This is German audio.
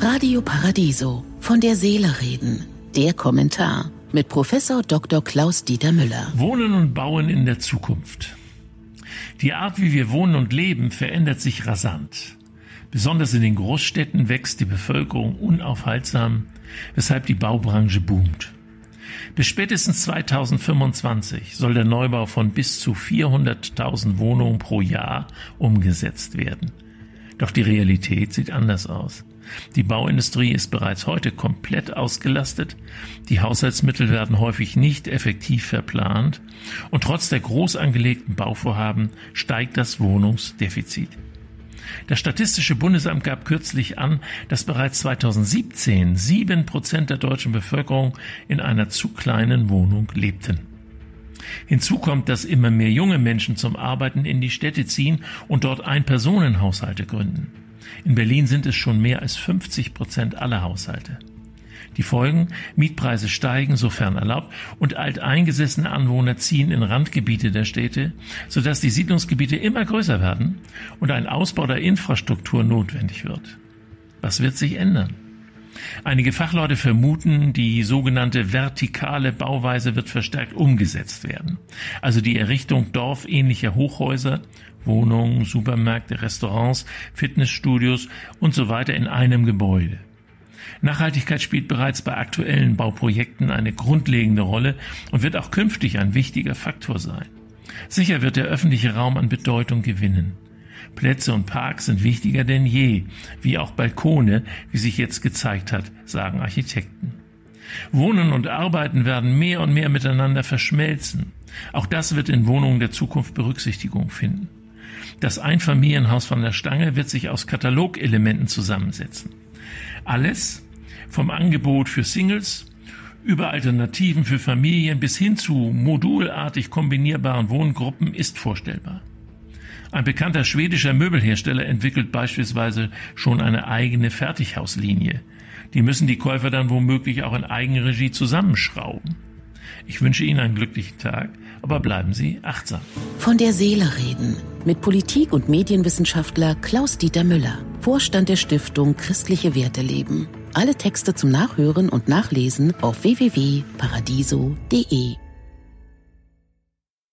Radio Paradiso von der Seele reden. Der Kommentar mit Professor Dr. Klaus Dieter Müller. Wohnen und Bauen in der Zukunft. Die Art, wie wir wohnen und leben, verändert sich rasant. Besonders in den Großstädten wächst die Bevölkerung unaufhaltsam, weshalb die Baubranche boomt. Bis spätestens 2025 soll der Neubau von bis zu 400.000 Wohnungen pro Jahr umgesetzt werden. Doch die Realität sieht anders aus. Die Bauindustrie ist bereits heute komplett ausgelastet, die Haushaltsmittel werden häufig nicht effektiv verplant und trotz der groß angelegten Bauvorhaben steigt das Wohnungsdefizit. Das Statistische Bundesamt gab kürzlich an, dass bereits 2017 sieben Prozent der deutschen Bevölkerung in einer zu kleinen Wohnung lebten. Hinzu kommt, dass immer mehr junge Menschen zum Arbeiten in die Städte ziehen und dort Ein-Personen-Haushalte gründen. In Berlin sind es schon mehr als 50 Prozent aller Haushalte. Die Folgen, Mietpreise steigen, sofern erlaubt, und alteingesessene Anwohner ziehen in Randgebiete der Städte, sodass die Siedlungsgebiete immer größer werden und ein Ausbau der Infrastruktur notwendig wird. Was wird sich ändern? Einige Fachleute vermuten, die sogenannte vertikale Bauweise wird verstärkt umgesetzt werden. Also die Errichtung dorfähnlicher Hochhäuser, Wohnungen, Supermärkte, Restaurants, Fitnessstudios und so weiter in einem Gebäude. Nachhaltigkeit spielt bereits bei aktuellen Bauprojekten eine grundlegende Rolle und wird auch künftig ein wichtiger Faktor sein. Sicher wird der öffentliche Raum an Bedeutung gewinnen. Plätze und Parks sind wichtiger denn je, wie auch Balkone, wie sich jetzt gezeigt hat, sagen Architekten. Wohnen und Arbeiten werden mehr und mehr miteinander verschmelzen. Auch das wird in Wohnungen der Zukunft Berücksichtigung finden. Das Einfamilienhaus von der Stange wird sich aus Katalogelementen zusammensetzen. Alles vom Angebot für Singles über Alternativen für Familien bis hin zu modulartig kombinierbaren Wohngruppen ist vorstellbar. Ein bekannter schwedischer Möbelhersteller entwickelt beispielsweise schon eine eigene Fertighauslinie. Die müssen die Käufer dann womöglich auch in Eigenregie zusammenschrauben. Ich wünsche Ihnen einen glücklichen Tag, aber bleiben Sie achtsam. Von der Seele reden mit Politik- und Medienwissenschaftler Klaus-Dieter Müller, Vorstand der Stiftung Christliche Werte leben. Alle Texte zum Nachhören und Nachlesen auf www.paradiso.de.